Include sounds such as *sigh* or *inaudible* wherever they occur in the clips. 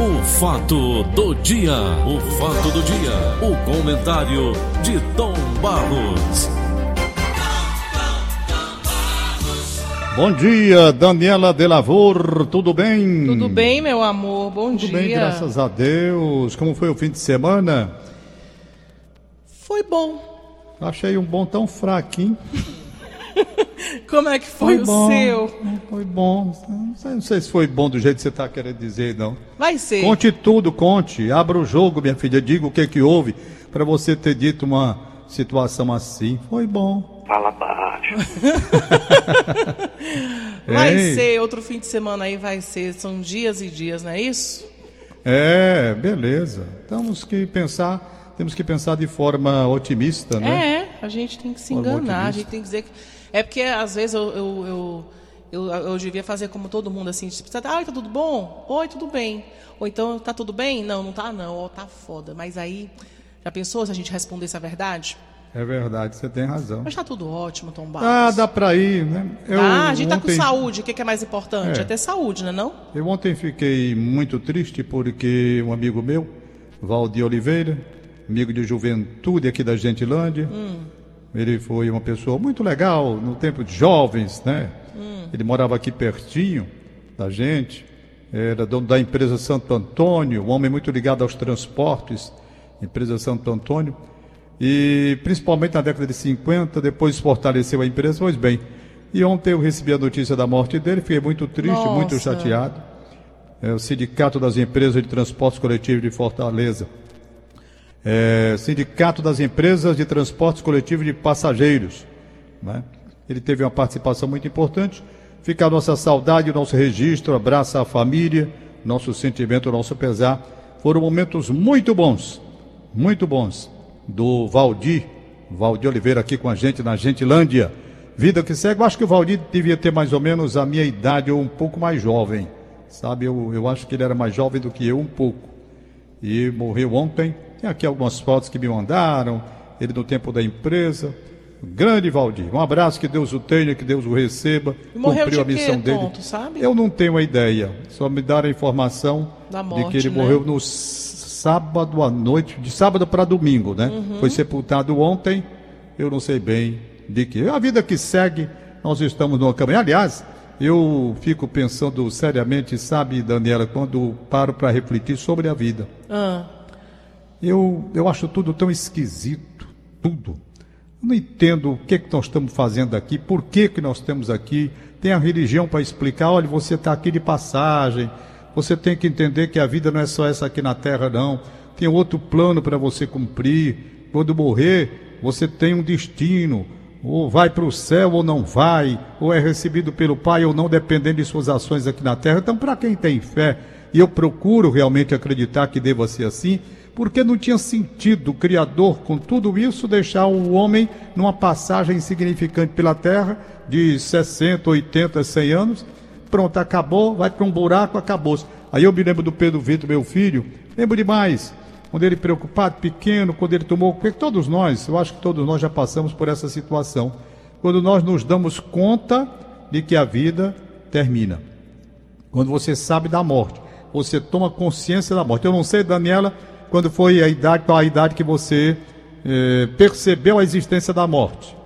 O fato do dia, o fato do dia, o comentário de Tom Barros. Bom dia, Daniela Delavor, tudo bem? Tudo bem, meu amor, bom tudo dia. bem, graças a Deus. Como foi o fim de semana? Foi bom. Achei um bom tão fraquinho. *laughs* Como é que foi, o bom, seu? Foi bom. Não sei, não sei se foi bom do jeito que você está querendo dizer, não. Vai ser. Conte tudo, conte. Abra o jogo, minha filha. Diga o que que houve para você ter dito uma situação assim. Foi bom. Fala baixo. *laughs* Vai Ei. ser, outro fim de semana aí vai ser. São dias e dias, não é isso? É, beleza. Temos que pensar, temos que pensar de forma otimista, né? É, a gente tem que se Forma enganar, a gente tem que dizer que. É porque às vezes eu, eu, eu, eu, eu devia fazer como todo mundo, assim, tipo, ah, tá tudo bom? Oi, tudo bem. Ou então, tá tudo bem? Não, não tá não, ou tá foda. Mas aí, já pensou se a gente respondesse a verdade? É verdade, você tem razão. Mas tá tudo ótimo, Tom Barros. Ah, dá pra ir, né? Eu ah, a gente tá com ontem- saúde, o que, que é mais importante? É. É ter saúde, né não? Eu ontem fiquei muito triste porque um amigo meu, Valdir Oliveira, amigo de juventude aqui da Gentilândia, ele foi uma pessoa muito legal no tempo de jovens, né? Ele morava aqui pertinho da gente, era dono da empresa Santo Antônio, um homem muito ligado aos transportes, empresa Santo Antônio, e principalmente na década de 50, depois fortaleceu a empresa, pois bem. E ontem eu recebi a notícia da morte dele, fiquei muito triste, muito Nossa. chateado é, o Sindicato das Empresas de Transportes Coletivos de Fortaleza. É, Sindicato das Empresas de Transportes Coletivos de Passageiros. né? Ele teve uma participação muito importante. Fica a nossa saudade, o nosso registro, abraço à família, nosso sentimento, nosso pesar. Foram momentos muito bons, muito bons, do Valdir, Valdir Oliveira aqui com a gente na Gentilândia. Vida que segue, eu acho que o Valdir devia ter mais ou menos a minha idade ou um pouco mais jovem. Sabe, eu, eu acho que ele era mais jovem do que eu um pouco. E morreu ontem. Tem aqui algumas fotos que me mandaram, ele no tempo da empresa. Grande Valdir. Um abraço, que Deus o tenha, que Deus o receba. Morreu Cumpriu a de quê, missão dele. Tom, tu sabe? Eu não tenho a ideia. Só me deram a informação Da de morte, que ele né? morreu no sábado à noite, de sábado para domingo, né? Uhum. Foi sepultado ontem. Eu não sei bem de que. A vida que segue, nós estamos numa caminhada. Aliás, eu fico pensando seriamente, sabe, Daniela, quando paro para refletir sobre a vida. Ah, Eu, eu acho tudo tão esquisito, tudo. Eu não entendo o que, que nós estamos fazendo aqui, por que, que nós estamos aqui. Tem a religião para explicar, olha, você está aqui de passagem, você tem que entender que a vida não é só essa aqui na terra, não. Tem outro plano para você cumprir. Quando morrer, você tem um destino. Ou vai para o céu ou não vai, ou é recebido pelo Pai ou não, dependendo de suas ações aqui na terra. Então, para quem tem fé, e eu procuro realmente acreditar que deva ser assim, porque não tinha sentido o Criador, com tudo isso, deixar o homem numa passagem insignificante pela terra de 60, 80, 100 anos. Pronto, acabou, vai para um buraco, acabou-se. Aí eu me lembro do Pedro Vitor, meu filho, lembro demais, quando ele preocupado, pequeno, quando ele tomou, todos nós, eu acho que todos nós já passamos por essa situação, quando nós nos damos conta de que a vida termina. Quando você sabe da morte, você toma consciência da morte. Eu não sei, Daniela, quando foi a idade, qual a idade que você eh, percebeu a existência da morte.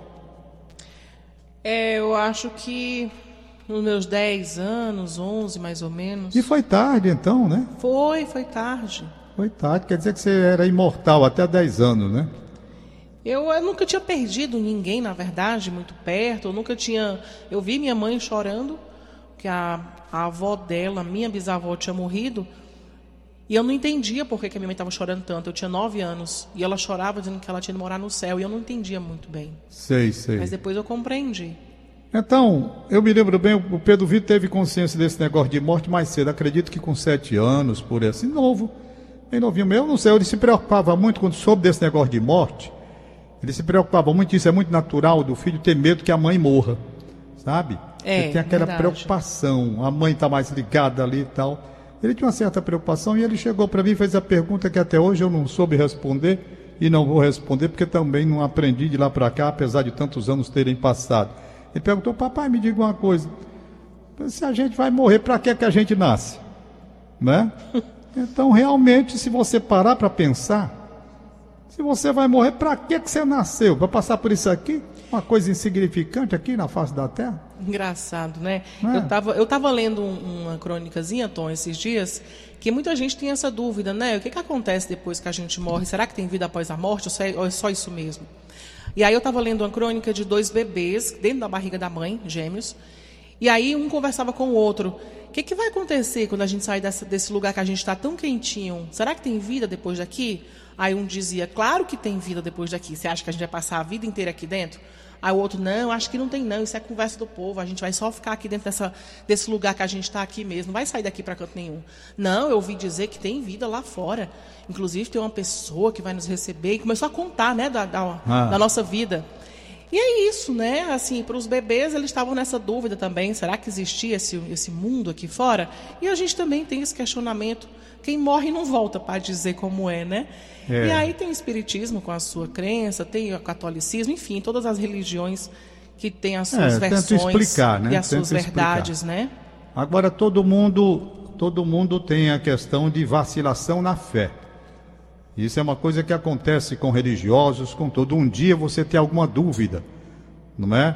é, eu acho que nos meus 10 anos, 11 mais ou menos. E foi tarde, então, né? Foi, foi tarde. Foi tarde, quer dizer que você era imortal até 10 anos, né? Eu, eu nunca tinha perdido ninguém, na verdade, muito perto. Eu nunca tinha. Eu vi minha mãe chorando, que a, a avó dela, minha bisavó, tinha morrido. E eu não entendia por que, que a minha mãe estava chorando tanto. Eu tinha nove anos. E ela chorava dizendo que ela tinha de morar no céu. E eu não entendia muito bem. Sei, sei. Mas depois eu compreendi. Então, eu me lembro bem, o Pedro Vitor teve consciência desse negócio de morte mais cedo. Acredito que com sete anos, por aí, assim, novo. Bem novinho meu, não sei, ele se preocupava muito quando soube desse negócio de morte. Ele se preocupava muito, isso é muito natural do filho ter medo que a mãe morra, sabe? É, ele tem aquela verdade. preocupação, a mãe está mais ligada ali e tal. Ele tinha uma certa preocupação e ele chegou para mim e fez a pergunta que até hoje eu não soube responder e não vou responder porque também não aprendi de lá para cá, apesar de tantos anos terem passado. Ele perguntou, papai, me diga uma coisa, se a gente vai morrer, para que que a gente nasce? Né? *laughs* Então, realmente, se você parar para pensar, se você vai morrer, para que, que você nasceu? Para passar por isso aqui? Uma coisa insignificante aqui na face da Terra? Engraçado, né? É? Eu estava eu tava lendo um, uma crônicazinha, Tom, esses dias, que muita gente tem essa dúvida, né? O que, que acontece depois que a gente morre? Será que tem vida após a morte ou é só isso mesmo? E aí eu estava lendo uma crônica de dois bebês dentro da barriga da mãe, gêmeos, e aí um conversava com o outro. O que, que vai acontecer quando a gente sair dessa, desse lugar que a gente está tão quentinho? Será que tem vida depois daqui? Aí um dizia, claro que tem vida depois daqui. Você acha que a gente vai passar a vida inteira aqui dentro? Aí o outro, não, acho que não tem não, isso é conversa do povo, a gente vai só ficar aqui dentro dessa, desse lugar que a gente está aqui mesmo, não vai sair daqui para canto nenhum. Não, eu ouvi dizer que tem vida lá fora. Inclusive tem uma pessoa que vai nos receber e começou a contar né, da, da, ah. da nossa vida. E é isso, né? Assim, para os bebês, eles estavam nessa dúvida também: será que existia esse, esse mundo aqui fora? E a gente também tem esse questionamento. Quem morre não volta para dizer como é, né? É. E aí tem o espiritismo com a sua crença, tem o catolicismo, enfim, todas as religiões que têm as suas é, versões explicar, né? e as suas verdades, né? Agora todo mundo, todo mundo tem a questão de vacilação na fé. Isso é uma coisa que acontece com religiosos, com todo. Um dia você tem alguma dúvida, não é?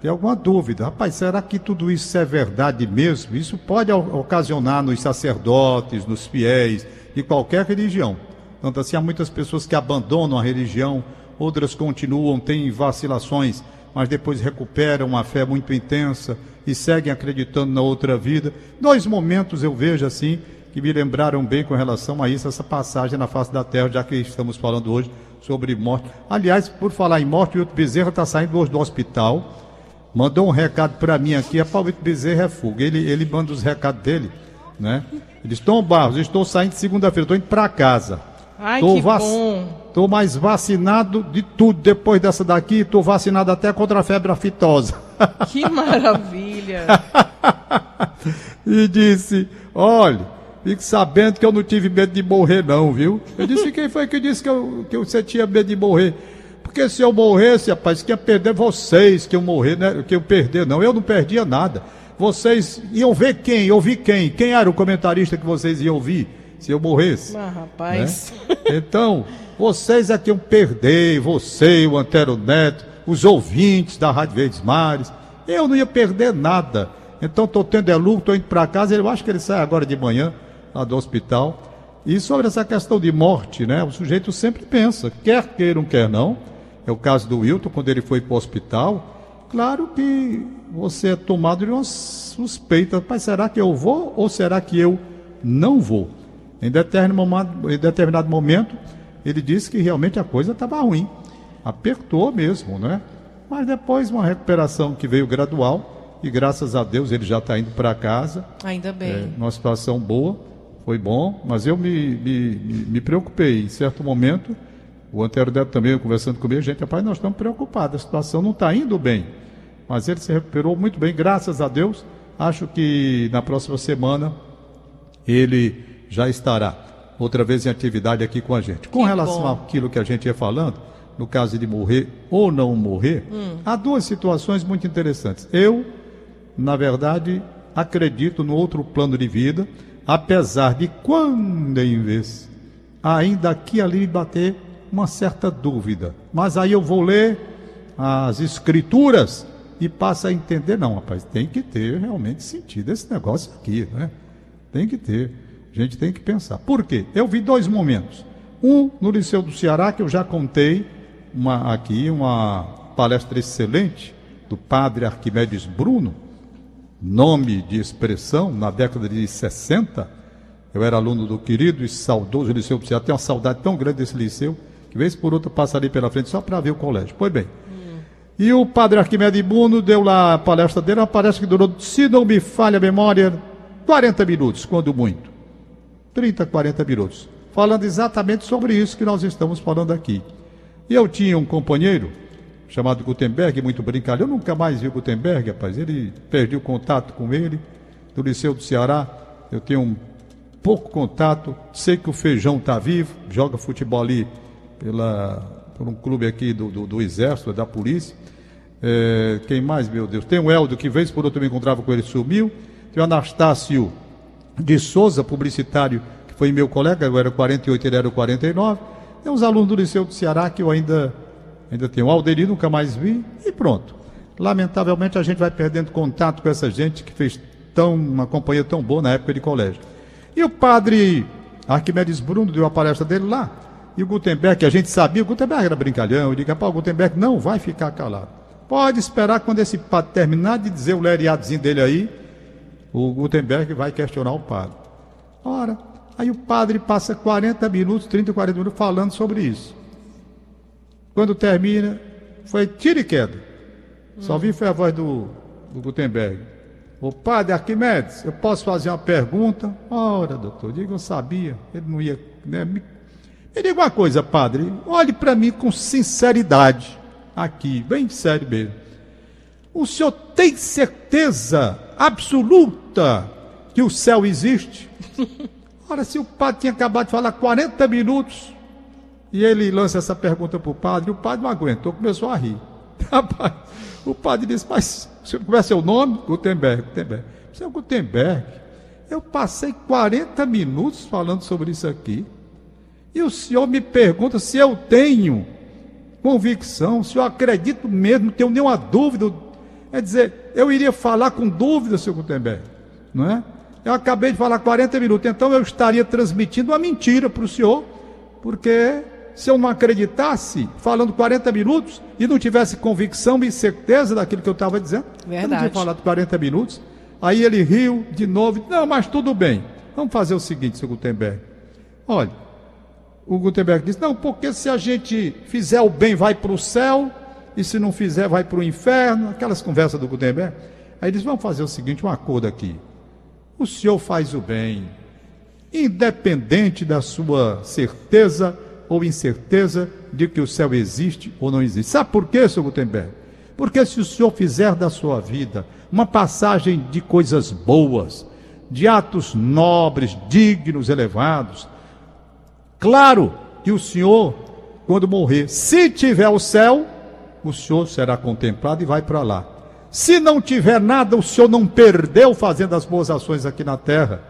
Tem alguma dúvida. Rapaz, será que tudo isso é verdade mesmo? Isso pode ocasionar nos sacerdotes, nos fiéis, de qualquer religião. Tanto assim, há muitas pessoas que abandonam a religião, outras continuam, têm vacilações, mas depois recuperam uma fé muito intensa e seguem acreditando na outra vida. Dois momentos eu vejo assim que me lembraram bem com relação a isso, essa passagem na face da terra, já que estamos falando hoje sobre morte. Aliás, por falar em morte, o Hilton Bezerra está saindo hoje do hospital. Mandou um recado para mim aqui, é para o Hilton Bezerra é fuga. Ele, ele manda os recados dele, né? Ele estou Barros, estou saindo segunda-feira, estou indo para casa. Ai, tô que vac... bom. Tô mais vacinado de tudo depois dessa daqui. Tô vacinado até contra a febre aftosa. *laughs* Que maravilha. *laughs* e disse, olha, fique sabendo que eu não tive medo de morrer não, viu? Eu disse, quem foi que disse que, eu, que você tinha medo de morrer? Porque se eu morresse, rapaz, que ia perder vocês, que eu morrer, né? Que eu perder, não. Eu não perdia nada. Vocês iam ver quem? Ouvir quem? Quem era o comentarista que vocês iam ouvir? Se eu morresse. Ah, rapaz. Né? *laughs* Então, vocês é que iam perder, você, o Antero Neto, os ouvintes da Rádio Verdes Mares. Eu não ia perder nada. Então, estou tendo é lucro, estou indo para casa. Eu acho que ele sai agora de manhã, lá do hospital. E sobre essa questão de morte, né? O sujeito sempre pensa, quer queiram, quer não. É o caso do Wilton, quando ele foi para o hospital. Claro que você é tomado de uma suspeita. Mas será que eu vou ou será que eu não vou? Em determinado, em determinado momento, ele disse que realmente a coisa estava ruim. Apertou mesmo, né? Mas depois uma recuperação que veio gradual e graças a Deus ele já está indo para casa. Ainda bem. É, numa situação boa, foi bom, mas eu me, me, me preocupei. Em certo momento, o Antero Neto também conversando comigo, gente, rapaz, nós estamos preocupados, a situação não está indo bem. Mas ele se recuperou muito bem, graças a Deus. Acho que na próxima semana ele já estará outra vez em atividade aqui com a gente. Com que relação bom. àquilo que a gente ia falando, no caso de morrer ou não morrer, hum. há duas situações muito interessantes. Eu, na verdade, acredito no outro plano de vida, apesar de quando em vez ainda aqui ali bater uma certa dúvida. Mas aí eu vou ler as escrituras e passo a entender, não, rapaz, tem que ter realmente sentido esse negócio aqui, né? Tem que ter. A gente tem que pensar. Por quê? Eu vi dois momentos. Um no Liceu do Ceará, que eu já contei uma, aqui, uma palestra excelente do padre Arquimedes Bruno, nome de expressão, na década de 60. Eu era aluno do querido e saudoso Liceu do Ceará. Tenho uma saudade tão grande desse liceu, que vez por outra passa ali pela frente só para ver o colégio. Pois bem. E o padre Arquimedes Bruno deu lá a palestra dele, uma palestra que durou, se não me falha a memória, 40 minutos, quando muito. 30, 40 minutos, falando exatamente sobre isso que nós estamos falando aqui. E eu tinha um companheiro chamado Gutenberg, muito brincalhão, eu nunca mais vi o Gutenberg, rapaz, ele perdi o contato com ele, do Liceu do Ceará, eu tenho um pouco contato, sei que o Feijão está vivo, joga futebol ali pela, por um clube aqui do, do, do Exército, da Polícia. É, quem mais, meu Deus? Tem o Eldo, que vez por outro me encontrava com ele, sumiu. Tem o Anastácio de Souza, publicitário, que foi meu colega, eu era 48, ele era 49. Tem uns alunos do Liceu do Ceará que eu ainda, ainda tenho. Alderi nunca mais vi e pronto. Lamentavelmente a gente vai perdendo contato com essa gente que fez tão, uma companhia tão boa na época de colégio. E o padre Arquimedes Bruno deu a palestra dele lá. E o Gutenberg, a gente sabia, o Gutenberg era brincalhão. Eu digo, o Gutenberg não vai ficar calado. Pode esperar quando esse padre terminar de dizer o lereadozinho dele aí, o Gutenberg vai questionar o padre. Ora, aí o padre passa 40 minutos, 30, 40 minutos falando sobre isso. Quando termina, foi tiro e queda. Só vi foi a voz do, do Gutenberg. O padre Arquimedes, eu posso fazer uma pergunta? Ora, doutor, diga, eu sabia. Ele não ia. Né, me... me diga uma coisa, padre. Olhe para mim com sinceridade. Aqui, bem sério mesmo. O senhor tem certeza absoluta que o céu existe? *laughs* Ora, se o padre tinha acabado de falar 40 minutos e ele lança essa pergunta para o padre, o padre não aguentou, começou a rir. *laughs* Rapaz, o padre disse, mas você conhece seu nome? Gutenberg, Gutenberg. Seu Gutenberg, eu passei 40 minutos falando sobre isso aqui. E o senhor me pergunta se eu tenho convicção, se eu acredito mesmo, não tenho nenhuma dúvida. É dizer, eu iria falar com dúvida, seu Gutenberg, não é? Eu acabei de falar 40 minutos, então eu estaria transmitindo uma mentira para o senhor, porque se eu não acreditasse, falando 40 minutos, e não tivesse convicção e certeza daquilo que eu estava dizendo, Verdade. eu não tinha falado 40 minutos. Aí ele riu de novo, não, mas tudo bem. Vamos fazer o seguinte, seu Gutenberg. Olha, o Gutenberg disse, não, porque se a gente fizer o bem, vai para o céu, e se não fizer, vai para o inferno, aquelas conversas do Gutenberg. Aí ele disse, vamos fazer o seguinte, um acordo aqui. O senhor faz o bem, independente da sua certeza ou incerteza de que o céu existe ou não existe. Sabe por quê, Sr. Gutenberg? Porque se o senhor fizer da sua vida uma passagem de coisas boas, de atos nobres, dignos, elevados, claro que o senhor, quando morrer, se tiver o céu, o senhor será contemplado e vai para lá. Se não tiver nada, o senhor não perdeu fazendo as boas ações aqui na terra.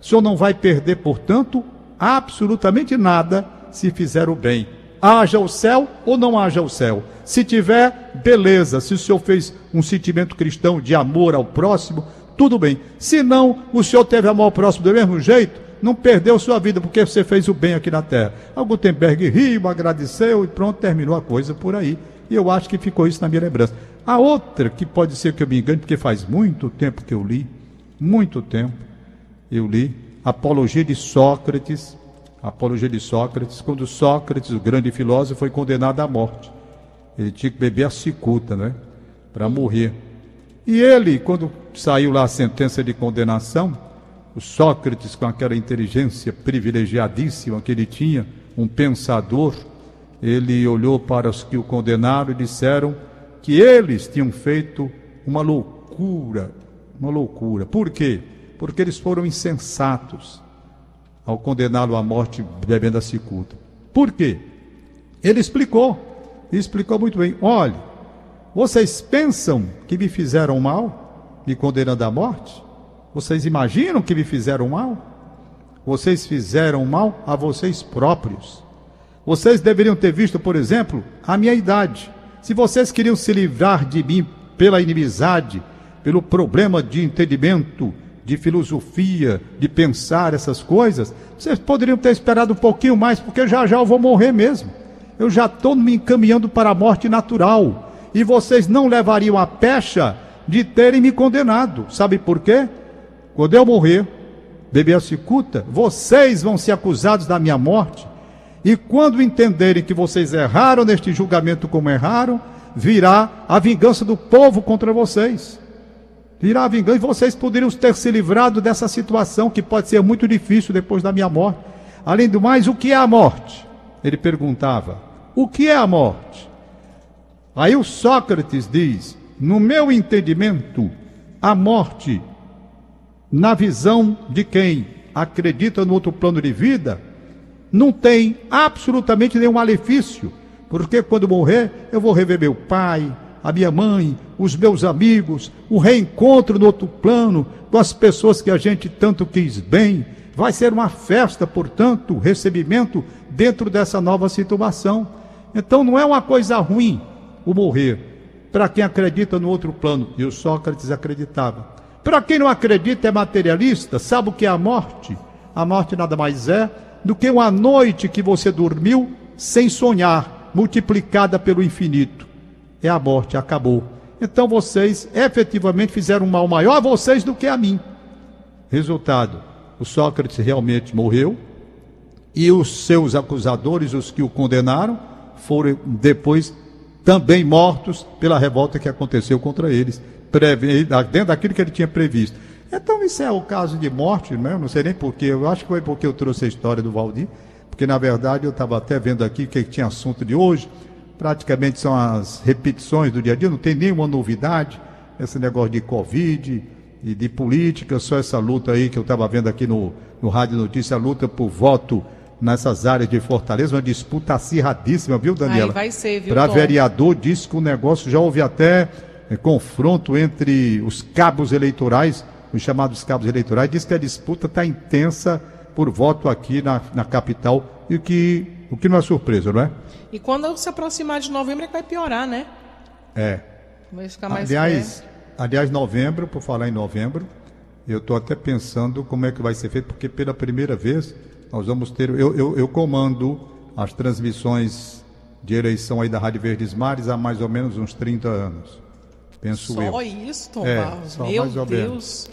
O senhor não vai perder, portanto, absolutamente nada se fizer o bem. Haja o céu ou não haja o céu. Se tiver, beleza. Se o senhor fez um sentimento cristão de amor ao próximo, tudo bem. Se não, o senhor teve amor ao próximo do mesmo jeito, não perdeu sua vida porque você fez o bem aqui na terra. O Gutenberg riu, agradeceu e pronto, terminou a coisa por aí. E eu acho que ficou isso na minha lembrança. A outra, que pode ser que eu me engane, porque faz muito tempo que eu li, muito tempo, eu li Apologia de Sócrates, Apologia de Sócrates, quando Sócrates, o grande filósofo, foi condenado à morte. Ele tinha que beber a cicuta, né? Para morrer. E ele, quando saiu lá a sentença de condenação, o Sócrates, com aquela inteligência privilegiadíssima que ele tinha, um pensador, ele olhou para os que o condenaram e disseram que eles tinham feito uma loucura, uma loucura. Por quê? Porque eles foram insensatos ao condená-lo à morte bebendo a cicuta. Por quê? Ele explicou, explicou muito bem. Olhe, vocês pensam que me fizeram mal, me condenando à morte? Vocês imaginam que me fizeram mal? Vocês fizeram mal a vocês próprios. Vocês deveriam ter visto, por exemplo, a minha idade. Se vocês queriam se livrar de mim pela inimizade, pelo problema de entendimento, de filosofia, de pensar essas coisas, vocês poderiam ter esperado um pouquinho mais, porque já já eu vou morrer mesmo. Eu já estou me encaminhando para a morte natural. E vocês não levariam a pecha de terem me condenado. Sabe por quê? Quando eu morrer, beber a cicuta, vocês vão ser acusados da minha morte. E quando entenderem que vocês erraram neste julgamento como erraram, virá a vingança do povo contra vocês virá a vingança e vocês poderiam ter se livrado dessa situação que pode ser muito difícil depois da minha morte. Além do mais, o que é a morte? Ele perguntava: O que é a morte? Aí o Sócrates diz: No meu entendimento, a morte, na visão de quem acredita no outro plano de vida, não tem absolutamente nenhum malefício, porque quando morrer, eu vou rever meu pai, a minha mãe, os meus amigos, o reencontro no outro plano com as pessoas que a gente tanto quis bem, Vai ser uma festa, portanto, recebimento dentro dessa nova situação. Então não é uma coisa ruim o morrer. Para quem acredita no outro plano, e o Sócrates acreditava. Para quem não acredita, é materialista, sabe o que é a morte? A morte nada mais é do que uma noite que você dormiu sem sonhar, multiplicada pelo infinito. É a morte, acabou. Então vocês efetivamente fizeram um mal maior a vocês do que a mim. Resultado: o Sócrates realmente morreu e os seus acusadores, os que o condenaram, foram depois também mortos pela revolta que aconteceu contra eles, dentro daquilo que ele tinha previsto. Então, isso é o caso de morte, né? não sei nem porquê, eu acho que foi porque eu trouxe a história do Valdir, porque na verdade eu estava até vendo aqui que tinha assunto de hoje, praticamente são as repetições do dia a dia, não tem nenhuma novidade, esse negócio de Covid e de política, só essa luta aí que eu estava vendo aqui no, no Rádio Notícia, a luta por voto nessas áreas de Fortaleza, uma disputa acirradíssima, viu, Daniela? Aí vai ser, viu, Para vereador, diz que o negócio já houve até é, confronto entre os cabos eleitorais os chamados cabos eleitorais, diz que a disputa está intensa por voto aqui na, na capital, e o que, o que não é surpresa, não é? E quando se aproximar de novembro é que vai piorar, né? É. Vai ficar mais aliás, aliás, novembro, por falar em novembro, eu estou até pensando como é que vai ser feito, porque pela primeira vez nós vamos ter. Eu, eu, eu comando as transmissões de eleição aí da Rádio Verdes Mares há mais ou menos uns 30 anos. Penso só eu. Só isso, Tom é, Barros? Meu Deus. Menos.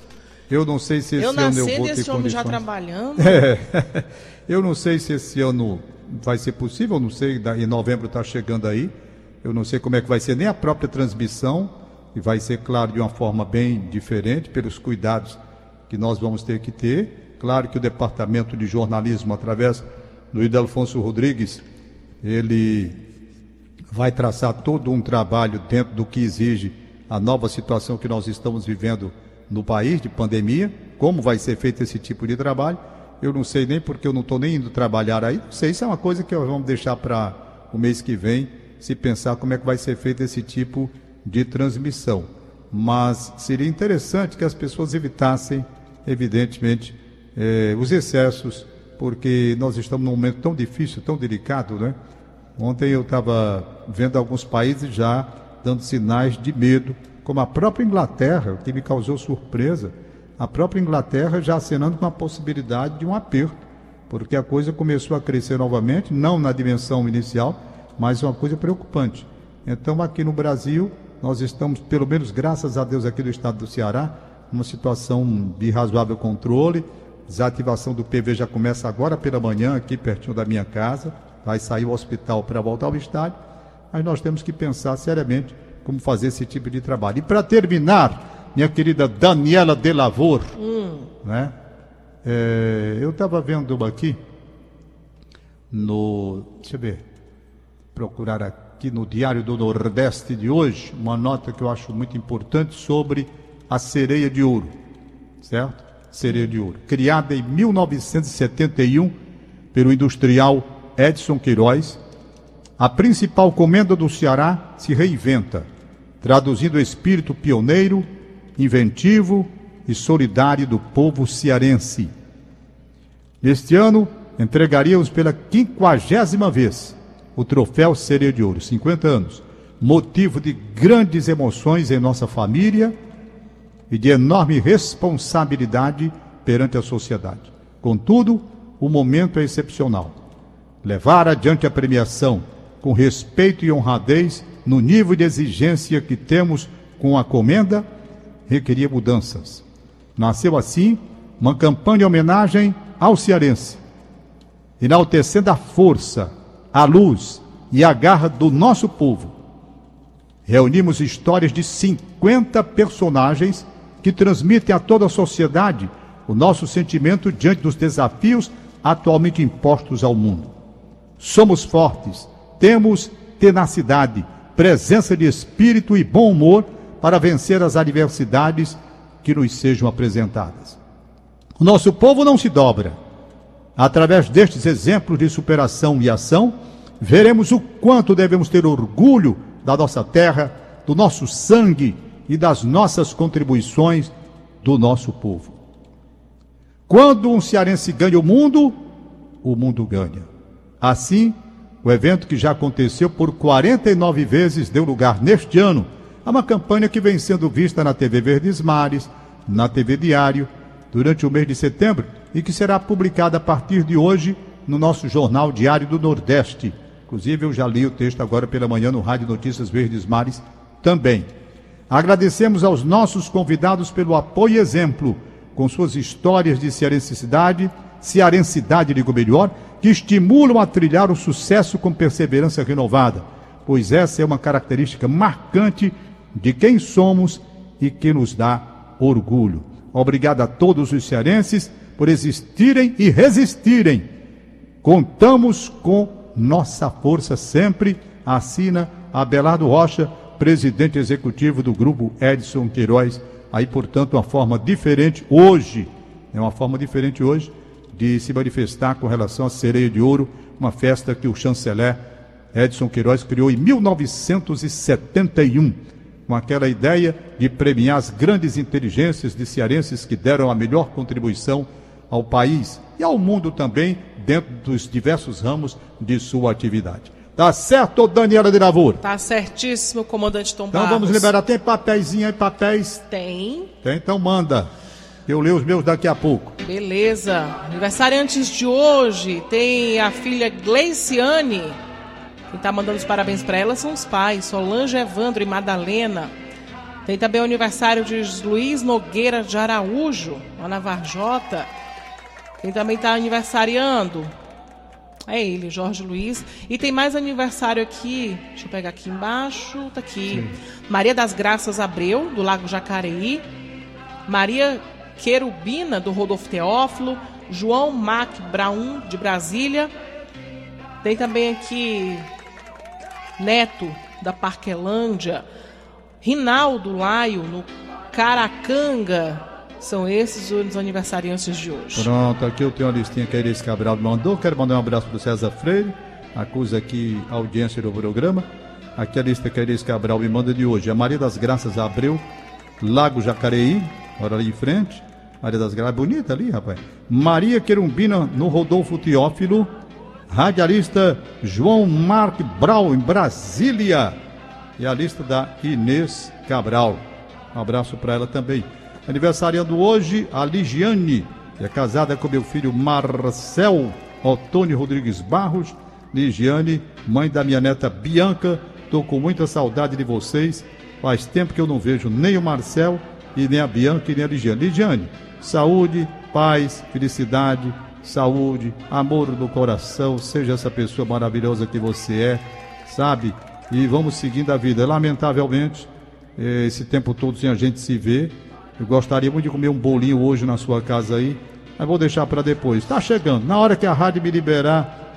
Eu não sei se esse eu ano eu vou ter condições. já trabalhando. É. *laughs* Eu não sei se esse ano vai ser possível, não sei, em novembro está chegando aí. Eu não sei como é que vai ser nem a própria transmissão, e vai ser, claro, de uma forma bem diferente, pelos cuidados que nós vamos ter que ter. Claro que o departamento de jornalismo, através do Idelfonso Rodrigues, ele vai traçar todo um trabalho dentro do que exige a nova situação que nós estamos vivendo no país de pandemia, como vai ser feito esse tipo de trabalho. Eu não sei nem porque eu não estou nem indo trabalhar aí. Não sei, isso é uma coisa que nós vamos deixar para o mês que vem, se pensar como é que vai ser feito esse tipo de transmissão. Mas seria interessante que as pessoas evitassem, evidentemente, eh, os excessos, porque nós estamos num momento tão difícil, tão delicado, né? Ontem eu estava vendo alguns países já dando sinais de medo como a própria Inglaterra, o que me causou surpresa, a própria Inglaterra já acenando com a possibilidade de um aperto, porque a coisa começou a crescer novamente, não na dimensão inicial, mas uma coisa preocupante. Então, aqui no Brasil, nós estamos, pelo menos graças a Deus, aqui do estado do Ceará, numa situação de razoável controle. Desativação do PV já começa agora pela manhã, aqui pertinho da minha casa. Vai sair o hospital para voltar ao estádio. Mas nós temos que pensar seriamente como fazer esse tipo de trabalho. E para terminar, minha querida Daniela de Lavor, hum. né? É, eu estava vendo aqui no. Deixa eu ver. Procurar aqui no Diário do Nordeste de hoje, uma nota que eu acho muito importante sobre a sereia de ouro. Certo? Sereia de ouro. Criada em 1971 pelo industrial Edson Queiroz, a principal comenda do Ceará se reinventa traduzindo o espírito pioneiro, inventivo e solidário do povo cearense. Neste ano, entregaríamos pela quinquagésima vez o troféu Sereia de Ouro, 50 anos, motivo de grandes emoções em nossa família e de enorme responsabilidade perante a sociedade. Contudo, o momento é excepcional. Levar adiante a premiação com respeito e honradez no nível de exigência que temos com a comenda, requeria mudanças. Nasceu assim uma campanha de homenagem ao cearense, enaltecendo a força, a luz e a garra do nosso povo. Reunimos histórias de 50 personagens que transmitem a toda a sociedade o nosso sentimento diante dos desafios atualmente impostos ao mundo. Somos fortes, temos tenacidade, presença de espírito e bom humor para vencer as adversidades que nos sejam apresentadas. O nosso povo não se dobra. Através destes exemplos de superação e ação, veremos o quanto devemos ter orgulho da nossa terra, do nosso sangue e das nossas contribuições do nosso povo. Quando um cearense ganha o mundo, o mundo ganha. Assim, o evento que já aconteceu por 49 vezes deu lugar neste ano a uma campanha que vem sendo vista na TV Verdes Mares, na TV Diário, durante o mês de setembro e que será publicada a partir de hoje no nosso Jornal Diário do Nordeste. Inclusive, eu já li o texto agora pela manhã no Rádio Notícias Verdes Mares também. Agradecemos aos nossos convidados pelo apoio e exemplo, com suas histórias de cearensidade, cearensidade, digo melhor, que estimulam a trilhar o sucesso com perseverança renovada, pois essa é uma característica marcante de quem somos e que nos dá orgulho. Obrigado a todos os cearenses por existirem e resistirem. Contamos com nossa força sempre, assina Abelardo Rocha, presidente executivo do grupo Edson Queiroz. Aí, portanto, uma forma diferente hoje, é uma forma diferente hoje de se manifestar com relação à Sereia de Ouro, uma festa que o chanceler Edson Queiroz criou em 1971, com aquela ideia de premiar as grandes inteligências de cearenses que deram a melhor contribuição ao país e ao mundo também, dentro dos diversos ramos de sua atividade. Tá certo, Daniela de Lavoura? Tá certíssimo, comandante Tom Então Barros. vamos liberar. Tem papeizinho aí, papéis? Tem. Tem, então manda. Eu leio os meus daqui a pouco. Beleza. Aniversariantes de hoje tem a filha Gleiciane. Quem tá mandando os parabéns para ela são os pais, Solange, Evandro e Madalena. Tem também o aniversário de Luiz Nogueira de Araújo, lá na Varjota. Quem também está aniversariando é ele, Jorge Luiz. E tem mais aniversário aqui. Deixa eu pegar aqui embaixo. Tá aqui. Maria das Graças Abreu, do Lago Jacareí. Maria Querubina, do Rodolfo Teófilo. João Mac Braun, de Brasília. Tem também aqui Neto, da Parquelândia. Rinaldo Laio, no Caracanga. São esses os aniversariantes de hoje. Pronto, aqui eu tenho uma listinha que a Iris Cabral mandou. Quero mandar um abraço para o César Freire, acusa aqui a audiência do programa. Aqui a lista que a Iris Cabral me manda de hoje. A Maria das Graças Abreu, Lago Jacareí, olha ali em frente. Maria das Graças, bonita ali, rapaz. Maria Querumbina, no Rodolfo Teófilo. Radialista João Mark Brau, em Brasília. E a lista da Inês Cabral. Um abraço para ela também. Aniversariando hoje a Ligiane, que é casada com meu filho Marcel Otônio Rodrigues Barros. Ligiane, mãe da minha neta Bianca, estou com muita saudade de vocês. Faz tempo que eu não vejo nem o Marcel e nem a Bianca e nem a Ligiane. Ligiane, saúde, paz, felicidade, saúde, amor no coração, seja essa pessoa maravilhosa que você é, sabe? E vamos seguindo a vida. Lamentavelmente, eh, esse tempo todo sem a gente se ver. Eu gostaria muito de comer um bolinho hoje na sua casa aí, mas vou deixar para depois. Está chegando. Na hora que a rádio me liberar,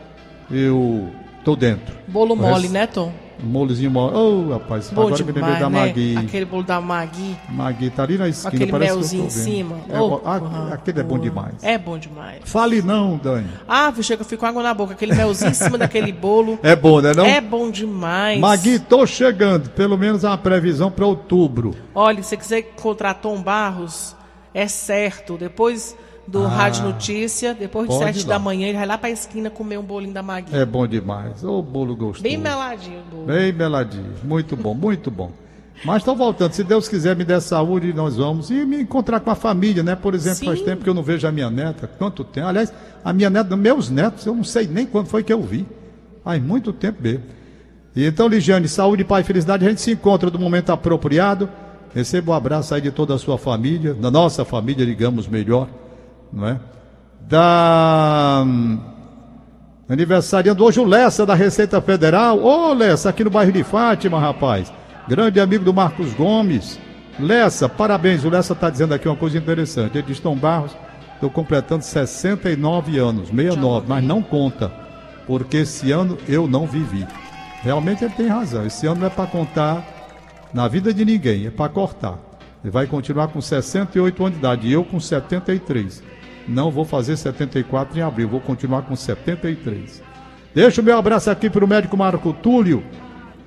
eu tô dentro. Bolo mole, né, Tom? Um molozinho mole. Ô, rapaz, Bom agora me lembrei demais, da né? Magui. Aquele bolo da Magui. Magui tá ali na esquina, aquele parece melzinho em cima. É, Oh, ah, aquele é bom demais. É bom demais. Fale não, Dani. Ah, chega, eu fico com água na boca. Aquele melzinho em cima *laughs* daquele bolo. É bom, né não? É bom demais. Magui, tô chegando. Pelo menos uma previsão para outubro. Olha, se você quiser encontrar Tom Barros, é certo. Depois do Ah, Rádio Notícia, depois de sete da manhã, ele vai lá pra esquina comer um bolinho da Magui. É bom demais. Ô, bolo gostoso. Bem meladinho o bolo. Bem meladinho. Muito bom, muito bom. Mas estou voltando. Se Deus quiser me der saúde, nós vamos. E me encontrar com a família, né? Por exemplo, faz Sim. tempo que eu não vejo a minha neta. Quanto tempo? Aliás, a minha neta, meus netos, eu não sei nem quando foi que eu vi. Faz muito tempo mesmo. E então, Ligiane, saúde, pai, felicidade. A gente se encontra no momento apropriado. Receba um abraço aí de toda a sua família, da nossa família, digamos melhor, não é? Da hum, Aniversariando hoje o Lessa da Receita Federal. Ô Lessa, aqui no bairro de Fátima, rapaz. Grande amigo do Marcos Gomes. Lessa, parabéns. O Lessa está dizendo aqui uma coisa interessante. Ele diz: Tom Barros, estou completando 69 anos, 69, mas não conta, porque esse ano eu não vivi. Realmente ele tem razão. Esse ano não é para contar na vida de ninguém, é para cortar. Vai continuar com 68 anos de idade e eu com 73. Não vou fazer 74 em abril, vou continuar com 73. Deixa o meu abraço aqui para o médico Marco Túlio.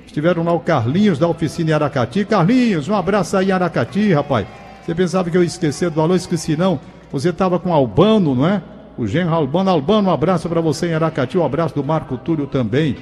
Estiveram lá o Carlinhos da oficina em Aracati. Carlinhos, um abraço aí em Aracati, rapaz. Você pensava que eu ia esquecer do alô? Esqueci não. Você estava com Albano, não é? O genro Albano. Albano, um abraço para você em Aracati, um abraço do Marco Túlio também.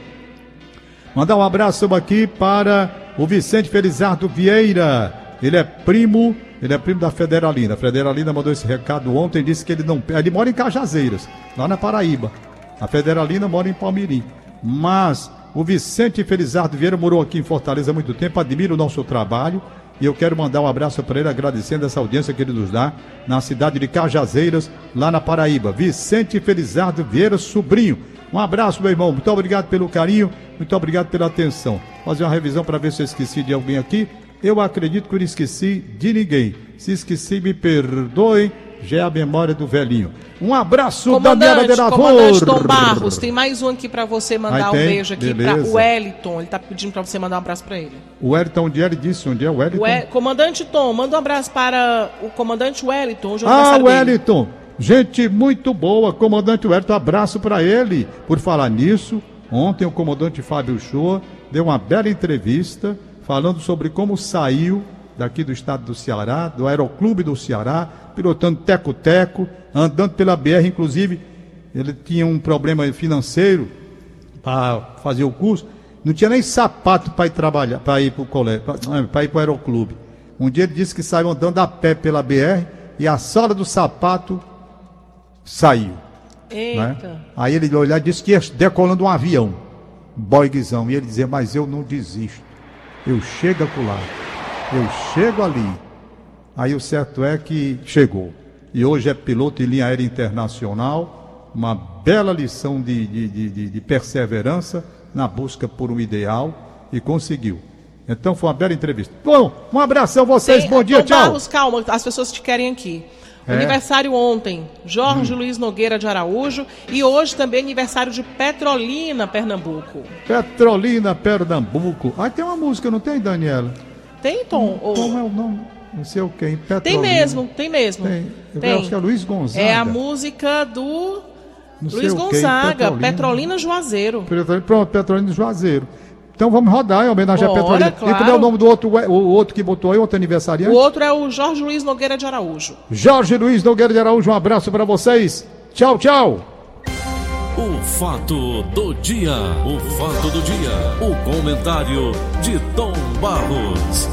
Mandar um abraço aqui para o Vicente Felizardo Vieira. Ele é primo, ele é primo da Federalina. A Federalina mandou esse recado ontem, disse que ele não. Ele mora em Cajazeiras, lá na Paraíba. A Federalina mora em Palmirim. Mas o Vicente Felizardo Vieira morou aqui em Fortaleza há muito tempo, admira o nosso trabalho. E eu quero mandar um abraço para ele, agradecendo essa audiência que ele nos dá na cidade de Cajazeiras, lá na Paraíba. Vicente Felizardo Vieira, sobrinho. Um abraço, meu irmão. Muito obrigado pelo carinho, muito obrigado pela atenção. Fazer uma revisão para ver se eu esqueci de alguém aqui. Eu acredito que eu não esqueci de ninguém. Se esqueci, me perdoem já é a memória do velhinho. Um abraço, comandante, Daniela Delavor. Comandante Tom Barros, tem mais um aqui para você mandar um beijo aqui para o Wellington. Ele está pedindo para você mandar um abraço para ele. O Wellington, onde ele disse? Onde é o Wellington? Comandante Tom, manda um abraço para o comandante Wellington. Hoje é ah, Wellington. Dele. Gente muito boa, comandante Wellington, abraço para ele. Por falar nisso, ontem o comandante Fábio Shoa deu uma bela entrevista falando sobre como saiu daqui do estado do Ceará, do Aeroclube do Ceará, pilotando teco-teco, andando pela BR, inclusive ele tinha um problema financeiro para fazer o curso, não tinha nem sapato para ir trabalhar, para ir para o colégio, para ir para o aeroclube. Um dia ele disse que saiu andando a pé pela BR e a sola do sapato saiu. Né? Aí ele olhar e disse que ia decolando um avião, boigzão, e ele dizia, mas eu não desisto. Eu chego lá, eu chego ali. Aí o certo é que chegou. E hoje é piloto de linha aérea internacional, uma bela lição de, de, de, de perseverança na busca por um ideal e conseguiu. Então foi uma bela entrevista. Bom, um abração a vocês, Tem, bom dia, tchau. Barros, calma, as pessoas te querem aqui. É. Aniversário ontem, Jorge hum. Luiz Nogueira de Araújo. E hoje também aniversário de Petrolina, Pernambuco. Petrolina, Pernambuco. Ah, tem uma música, não tem, Daniela? Tem, Tom? Hum, Como é o nome? Não sei o que, Tem mesmo, tem mesmo. Tem. Eu tem. acho que é Luiz Gonzaga. É a música do não Luiz Gonzaga, Petrolina. Petrolina Juazeiro. Pronto, Petrolina Juazeiro. Então vamos rodar em homenagem Bora, a Petrolina. Claro. E como é o nome do outro, o outro que botou aí, outro aniversariante? O outro é o Jorge Luiz Nogueira de Araújo. Jorge Luiz Nogueira de Araújo, um abraço para vocês. Tchau, tchau. O fato do dia, o fato do dia, o comentário de Tom Barros.